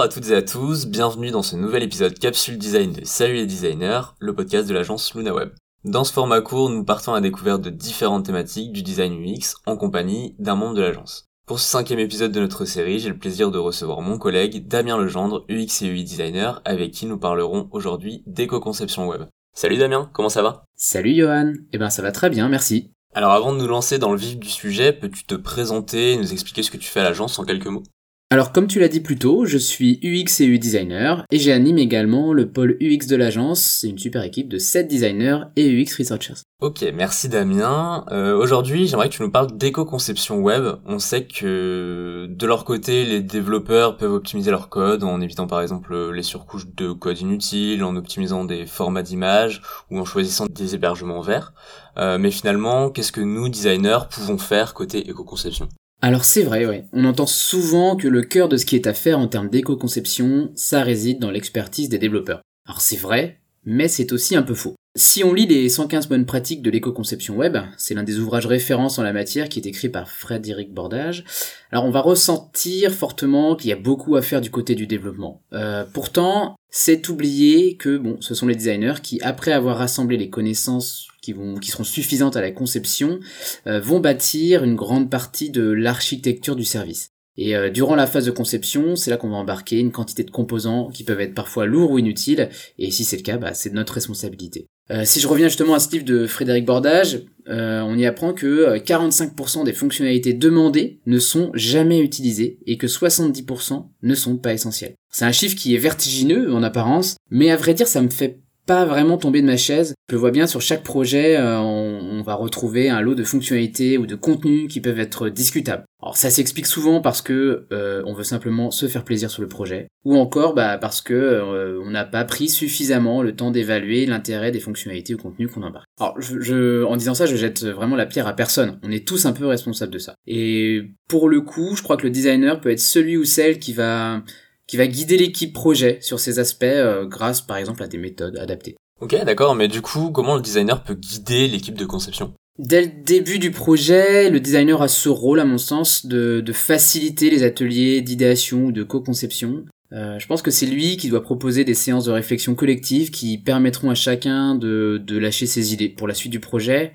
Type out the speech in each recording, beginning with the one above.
Bonjour à toutes et à tous, bienvenue dans ce nouvel épisode Capsule Design de Salut les designers, le podcast de l'agence LunaWeb. Dans ce format court, nous partons à la découverte de différentes thématiques du design UX en compagnie d'un membre de l'agence. Pour ce cinquième épisode de notre série, j'ai le plaisir de recevoir mon collègue Damien Legendre, UX et UI designer, avec qui nous parlerons aujourd'hui d'éco-conception web. Salut Damien, comment ça va? Salut Johan, eh ben ça va très bien, merci. Alors avant de nous lancer dans le vif du sujet, peux-tu te présenter et nous expliquer ce que tu fais à l'agence en quelques mots? Alors comme tu l'as dit plus tôt, je suis UX et UI designer et j'anime également le pôle UX de l'agence, c'est une super équipe de 7 designers et UX researchers. Ok, merci Damien. Euh, Aujourd'hui, j'aimerais que tu nous parles d'éco-conception web. On sait que de leur côté, les développeurs peuvent optimiser leur code en évitant par exemple les surcouches de code inutiles, en optimisant des formats d'images ou en choisissant des hébergements verts. Euh, mais finalement, qu'est-ce que nous, designers, pouvons faire côté éco-conception? Alors c'est vrai, ouais. On entend souvent que le cœur de ce qui est à faire en termes d'éco-conception, ça réside dans l'expertise des développeurs. Alors c'est vrai, mais c'est aussi un peu faux. Si on lit les 115 bonnes pratiques de l'éco-conception web, c'est l'un des ouvrages références en la matière qui est écrit par Frédéric Bordage, alors on va ressentir fortement qu'il y a beaucoup à faire du côté du développement. Euh, pourtant, c'est oublier que bon, ce sont les designers qui, après avoir rassemblé les connaissances qui, vont, qui seront suffisantes à la conception, euh, vont bâtir une grande partie de l'architecture du service. Et euh, durant la phase de conception, c'est là qu'on va embarquer une quantité de composants qui peuvent être parfois lourds ou inutiles, et si c'est le cas, bah, c'est notre responsabilité. Euh, si je reviens justement à ce livre de Frédéric Bordage, euh, on y apprend que 45% des fonctionnalités demandées ne sont jamais utilisées et que 70% ne sont pas essentielles. C'est un chiffre qui est vertigineux en apparence, mais à vrai dire ça me fait pas vraiment tomber de ma chaise. Je vois bien sur chaque projet, euh, on, va retrouver un lot de fonctionnalités ou de contenus qui peuvent être discutables. Alors ça s'explique souvent parce que euh, on veut simplement se faire plaisir sur le projet, ou encore bah, parce que euh, on n'a pas pris suffisamment le temps d'évaluer l'intérêt des fonctionnalités ou contenus qu'on embarque. Alors je, en disant ça, je jette vraiment la pierre à personne. On est tous un peu responsables de ça. Et pour le coup, je crois que le designer peut être celui ou celle qui va qui va guider l'équipe projet sur ces aspects euh, grâce par exemple à des méthodes adaptées. Ok, d'accord, mais du coup, comment le designer peut guider l'équipe de conception? Dès le début du projet, le designer a ce rôle, à mon sens, de, faciliter les ateliers d'idéation ou de co-conception. Euh, je pense que c'est lui qui doit proposer des séances de réflexion collective qui permettront à chacun de, de lâcher ses idées pour la suite du projet.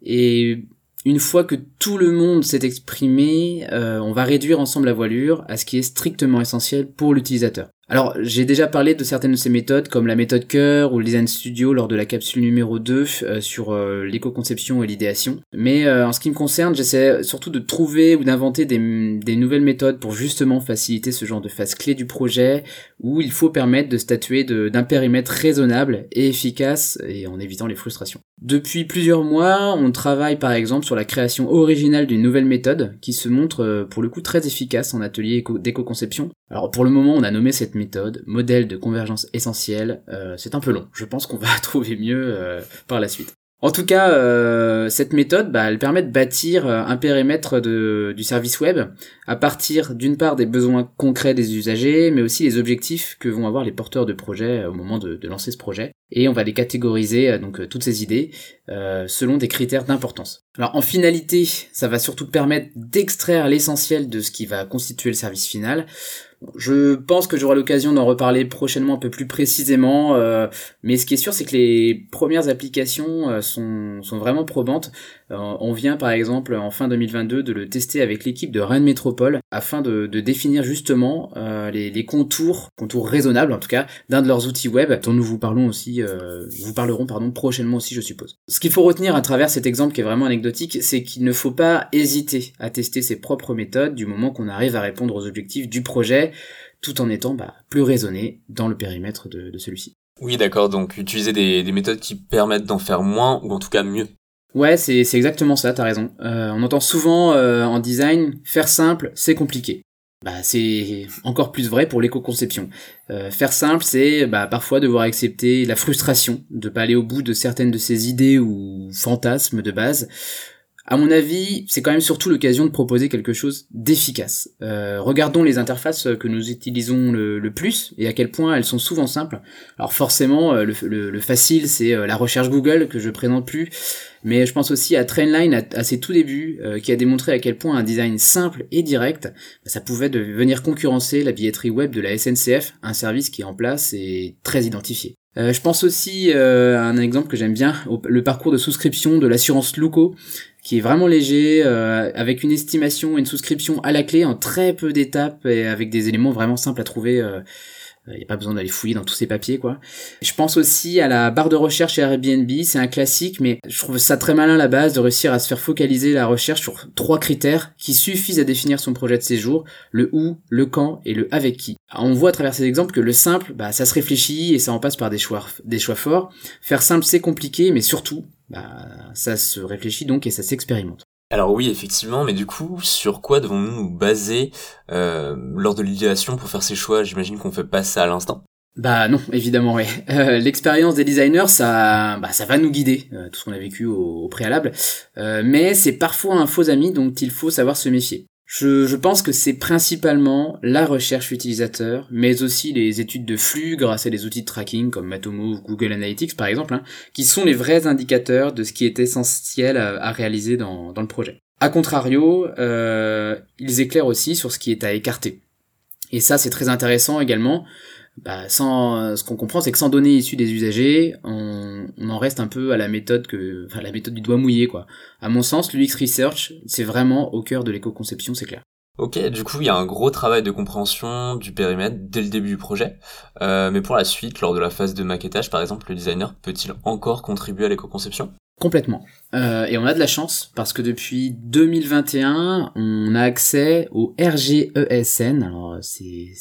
Et une fois que tout le monde s'est exprimé, euh, on va réduire ensemble la voilure à ce qui est strictement essentiel pour l'utilisateur. Alors, j'ai déjà parlé de certaines de ces méthodes, comme la méthode cœur ou le design studio lors de la capsule numéro 2 euh, sur euh, l'éco-conception et l'idéation. Mais euh, en ce qui me concerne, j'essaie surtout de trouver ou d'inventer des, des, nouvelles méthodes pour justement faciliter ce genre de phase clé du projet, où il faut permettre de statuer d'un périmètre raisonnable et efficace, et en évitant les frustrations. Depuis plusieurs mois, on travaille par exemple sur la création originale d'une nouvelle méthode, qui se montre pour le coup très efficace en atelier d'éco-conception. Alors pour le moment, on a nommé cette méthode, modèle de convergence essentielle. Euh, c'est un peu long. Je pense qu'on va trouver mieux euh, par la suite. En tout cas, euh, cette méthode, bah, elle permet de bâtir un périmètre de, du service web à partir d'une part des besoins concrets des usagers, mais aussi des objectifs que vont avoir les porteurs de projet au moment de, de lancer ce projet. Et on va les catégoriser, donc toutes ces idées, selon des critères d'importance. Alors en finalité, ça va surtout permettre d'extraire l'essentiel de ce qui va constituer le service final je pense que j'aurai l'occasion d'en reparler prochainement un peu plus précisément, euh, mais ce qui est sûr, c'est que les premières applications euh, sont, sont vraiment probantes. Euh, on vient par exemple en fin 2022 de le tester avec l'équipe de Rennes Métropole afin de, de définir justement les, les, contours, contours raisonnables en tout cas, d'un de leurs outils web dont nous vous parlons aussi, vous parlerons pardon prochainement aussi, je suppose. Ce qu'il faut retenir à travers cet exemple qui est vraiment anecdotique, c'est qu'il ne faut pas hésiter à tester ses propres méthodes du moment qu'on arrive à répondre aux objectifs du projet tout en étant bah, plus raisonné dans le périmètre de, celui-ci. Oui, d'accord, donc utiliser des, méthodes qui permettent d'en faire moins, ou en tout cas mieux. Ouais, c'est exactement ça, t'as raison. Euh, on entend souvent euh, en design, faire simple, c'est compliqué. Bah, c'est encore plus vrai pour l'éco-conception. Euh, faire simple, c'est bah, parfois devoir accepter la frustration de pas aller au bout de certaines de ses idées ou fantasmes de base, À mon avis, c'est quand même surtout l'occasion de proposer quelque chose d'efficace. Euh, regardons les interfaces que nous utilisons le, plus et à quel point elles sont souvent simples. Alors forcément, euh, le, facile, c'est euh, la recherche Google que je présente plus, mais je pense aussi à Trainline à, ses tout débuts, qui a démontré à quel point un design simple et direct, bah, ça pouvait venir concurrencer la billetterie web de la SNCF, un service qui est en place et très identifié. Je pense aussi à un exemple que j'aime bien, le parcours de souscription de l'assurance Luco, qui est vraiment léger, euh, avec une estimation et une souscription à la clé en très peu d'étapes et avec des éléments vraiment simples à trouver il n'y a pas besoin d'aller fouiller dans tous ces papiers, quoi. Je pense aussi à la barre de recherche chez Airbnb, c'est un classique, mais je trouve ça très malin à la base de réussir à se faire focaliser la recherche sur trois critères qui suffisent à définir son projet de séjour, le où, le quand et le avec qui. on voit à travers ces exemples que le simple, bah, ça se réfléchit et ça en passe par des choix, des choix forts. Faire simple, c'est compliqué, mais surtout, bah, ça se réfléchit donc et ça s'expérimente. Alors oui, effectivement, mais du coup, sur quoi devons-nous nous baser euh, lors de l'idéation pour faire ces choix? J'imagine qu'on fait pas ça à l'instant. Bah non, évidemment, oui. Euh, L'expérience des designers, ça, bah, ça va nous guider, euh, tout ce qu'on a vécu au, au préalable. Euh, mais c'est parfois un faux ami dont il faut savoir se méfier. Je, pense que c'est principalement la recherche utilisateur, mais aussi les études de flux grâce à des outils de tracking comme Matomo ou Google Analytics par exemple, hein, qui sont les vrais indicateurs de ce qui est essentiel à, réaliser dans, le projet. A contrario, euh, ils éclairent aussi sur ce qui est à écarter. Et ça c'est très intéressant également, bah, sans, ce qu'on comprend, c'est que sans données issues des usagers, on, en reste un peu à la méthode que, enfin, la méthode du doigt mouillé, quoi. À mon sens, l'UX Research, c'est vraiment au cœur de l'éco-conception, c'est clair. Ok, du coup, il y a un gros travail de compréhension du périmètre dès le début du projet. Euh, mais pour la suite, lors de la phase de maquettage, par exemple, le designer peut-il encore contribuer à l'éco-conception? Complètement. Euh, et on a de la chance parce que depuis 2021, on a accès au RGESN. Alors c'est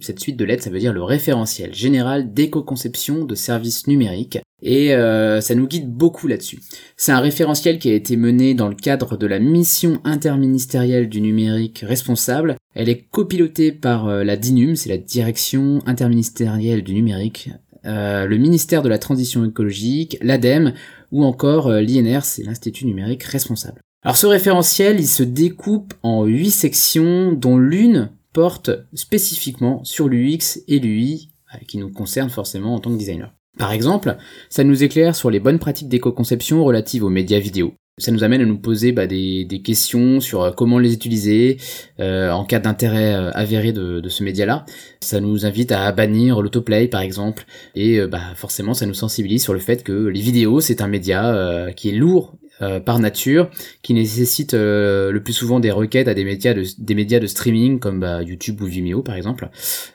cette suite de lettres, ça veut dire le référentiel général d'éco-conception de services numériques. Et euh, ça nous guide beaucoup là-dessus. C'est un référentiel qui a été mené dans le cadre de la mission interministérielle du numérique responsable. Elle est copilotée par euh, la DINUM, c'est la direction interministérielle du numérique, le ministère de la Transition écologique, l'ADEME, ou encore euh, l'INR, c'est l'Institut numérique responsable. Alors ce référentiel, il se découpe en huit sections dont l'une porte spécifiquement sur l'UX et l'UI euh, qui nous concerne forcément en tant que designer. Par exemple, ça nous éclaire sur les bonnes pratiques d'éco-conception relatives aux médias vidéo. Ça nous amène à nous poser bah, des, questions sur euh, comment les utiliser en cas d'intérêt avéré de, ce média-là. Ça nous invite à bannir l'autoplay par exemple, et bah, forcément ça nous sensibilise sur le fait que les vidéos c'est un média qui est lourd par nature, qui nécessite le plus souvent des requêtes à des médias de, des médias de streaming comme bah, YouTube ou Vimeo par exemple.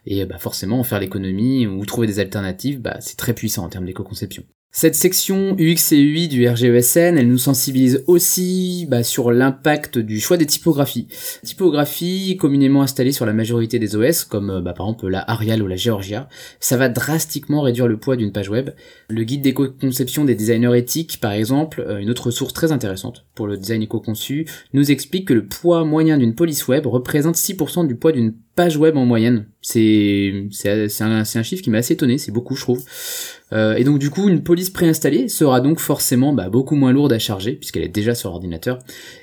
Et bah, forcément, faire l'économie ou trouver des alternatives, bah, c'est très puissant en termes d'éco-conception. Cette section UX et UI du RGESN, elle nous sensibilise aussi bah, sur l'impact du choix des typographies. Typographies communément installées sur la majorité des OS, comme bah, par exemple la Arial ou la Georgia, ça va drastiquement réduire le poids d'une page web. Le guide d'éco-conception des designers éthiques, par exemple, euh, une autre source très intéressante pour le design éco-conçu, nous explique que le poids moyen d'une police web représente 6% du poids d'une page web en moyenne. C'est c'est un, un chiffre qui m'a assez étonné, c'est beaucoup je trouve. Euh, et donc du coup, une police préinstallée sera donc forcément bah, beaucoup moins lourde à charger puisqu'elle est déjà sur ordinateur.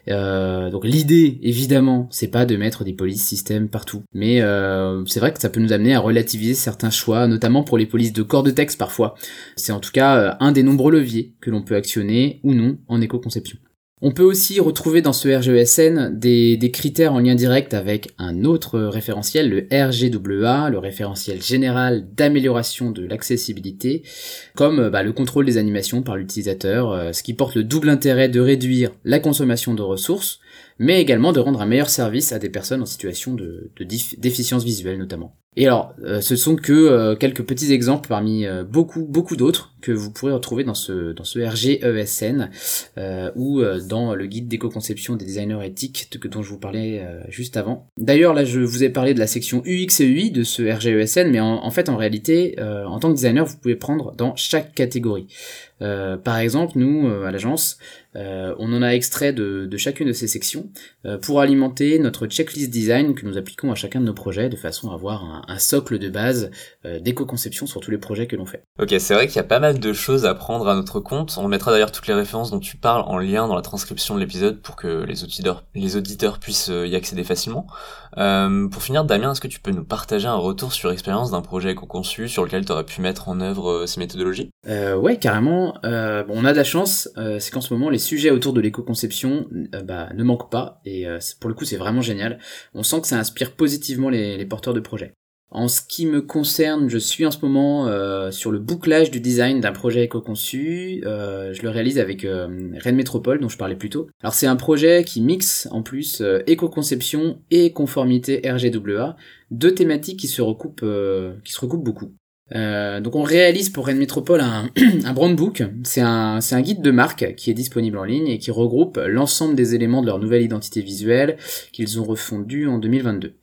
Euh, donc l'idée, évidemment, c'est pas de mettre des polices système partout, mais euh, c'est vrai que ça peut nous amener à relativiser certains choix, notamment pour les polices de corps de texte parfois. C'est en tout cas un des nombreux leviers que l'on peut actionner ou non en éco-conception. On peut aussi retrouver dans ce RGESN des, des, critères en lien direct avec un autre référentiel, le RGWA, le référentiel général d'amélioration de l'accessibilité, comme bah, le contrôle des animations par l'utilisateur, euh, ce qui porte le double intérêt de réduire la consommation de ressources, mais également de rendre un meilleur service à des personnes en situation de, déficience visuelle notamment. Et alors, euh, ce sont que euh, quelques petits exemples parmi euh, beaucoup beaucoup d'autres que vous pourrez retrouver dans ce dans ce RGESN ou dans le guide d'éco-conception des designers éthiques que, dont je vous parlais juste avant. D'ailleurs, là, je vous ai parlé de la section UX et UI de ce RGESN, mais en, en fait, en réalité, en tant que designer, vous pouvez prendre dans chaque catégorie. Euh, par exemple, nous, euh, à l'agence, euh, on en a extrait de, de chacune de ces sections euh, pour alimenter notre checklist design que nous appliquons à chacun de nos projets de façon à avoir un, un socle de base euh, d'éco-conception sur tous les projets que l'on fait. Ok, c'est vrai qu'il y a pas mal de choses à prendre à notre compte. On mettra d'ailleurs toutes les références dont tu parles en lien dans la transcription de l'épisode pour que les auditeurs, les auditeurs puissent y accéder facilement. Euh, pour finir, Damien, est-ce que tu peux nous partager un retour sur l'expérience d'un projet éco-conçu sur lequel tu aurais pu mettre en œuvre ces méthodologies? Euh, Ouais, carrément. Euh, bon, on a de la chance, euh, c'est qu'en ce moment, les sujets autour de l'éco-conception euh, bah, ne manquent pas, et euh, pour le coup, c'est vraiment génial. On sent que ça inspire positivement les, les porteurs de projets. En ce qui me concerne, je suis en ce moment euh, sur le bouclage du design d'un projet éco-conçu. Euh, je le réalise avec euh, Rennes Métropole, dont je parlais plus tôt. Alors c'est un projet qui mixe en plus euh, éco-conception et conformité RGWA, deux thématiques qui se recoupent, euh, qui se recoupent beaucoup. Euh, donc on réalise pour Rennes Métropole un, un brand book, c'est un, un guide de marque qui est disponible en ligne et qui regroupe l'ensemble des éléments de leur nouvelle identité visuelle qu'ils ont refondu en 2022.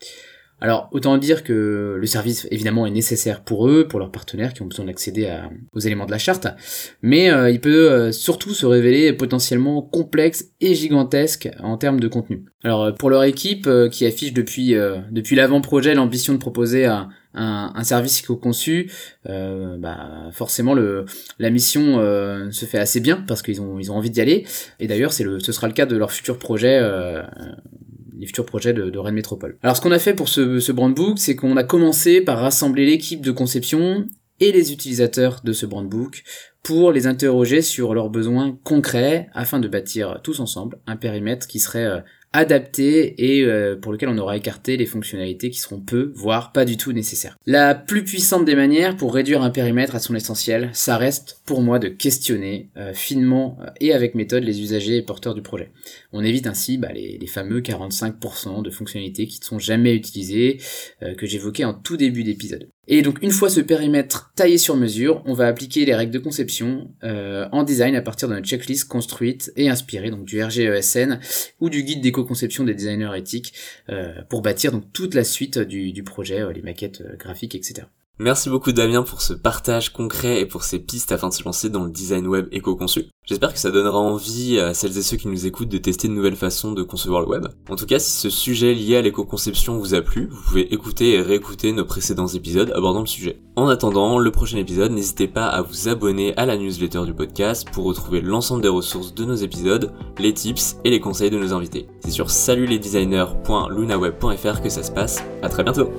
Alors autant dire que le service évidemment est nécessaire pour eux, pour leurs partenaires qui ont besoin d'accéder aux éléments de la charte, mais euh, il peut euh, surtout se révéler potentiellement complexe et gigantesque en termes de contenu. Alors euh, pour leur équipe euh, qui affiche depuis euh, depuis l'avant-projet l'ambition de proposer un, un, un service conçu, euh, bah forcément le la mission se fait assez bien parce qu'ils ont ils ont envie d'y aller. Et d'ailleurs c'est le ce sera le cas de leur futur projet. Euh, les futurs projets de, Rennes Métropole. Alors ce qu'on a fait pour ce, ce brand book, c'est qu'on a commencé par rassembler l'équipe de conception et les utilisateurs de ce brand book pour les interroger sur leurs besoins concrets afin de bâtir tous ensemble un périmètre qui serait adapté et euh, pour lequel on aura écarté les fonctionnalités qui seront peu, voire pas du tout nécessaires. La plus puissante des manières pour réduire un périmètre à son essentiel, ça reste pour moi de questionner euh, finement et avec méthode les usagers et porteurs du projet. On évite ainsi bah, les, les, fameux 45% de fonctionnalités qui ne sont jamais utilisées, euh, que j'évoquais en tout début d'épisode. Et donc une fois ce périmètre taillé sur mesure, on va appliquer les règles de conception euh, en design à partir notre checklist construite et inspirée donc du RGESN ou du guide d'éco-conception des designers éthiques euh, pour bâtir donc toute la suite du, projet, euh, les maquettes graphiques, etc. Merci beaucoup Damien pour ce partage concret et pour ces pistes afin de se lancer dans le design web éco-conçu. J'espère que ça donnera envie à celles et ceux qui nous écoutent de tester de nouvelles façons de concevoir le web. En tout cas, si ce sujet lié à l'éco-conception vous a plu, vous pouvez écouter et réécouter nos précédents épisodes abordant le sujet. En attendant le prochain épisode, n'hésitez pas à vous abonner à la newsletter du podcast pour retrouver l'ensemble des ressources de nos épisodes, les tips et les conseils de nos invités. C'est sur salutlesdesigners.lunaweb.fr que ça se passe. À très bientôt!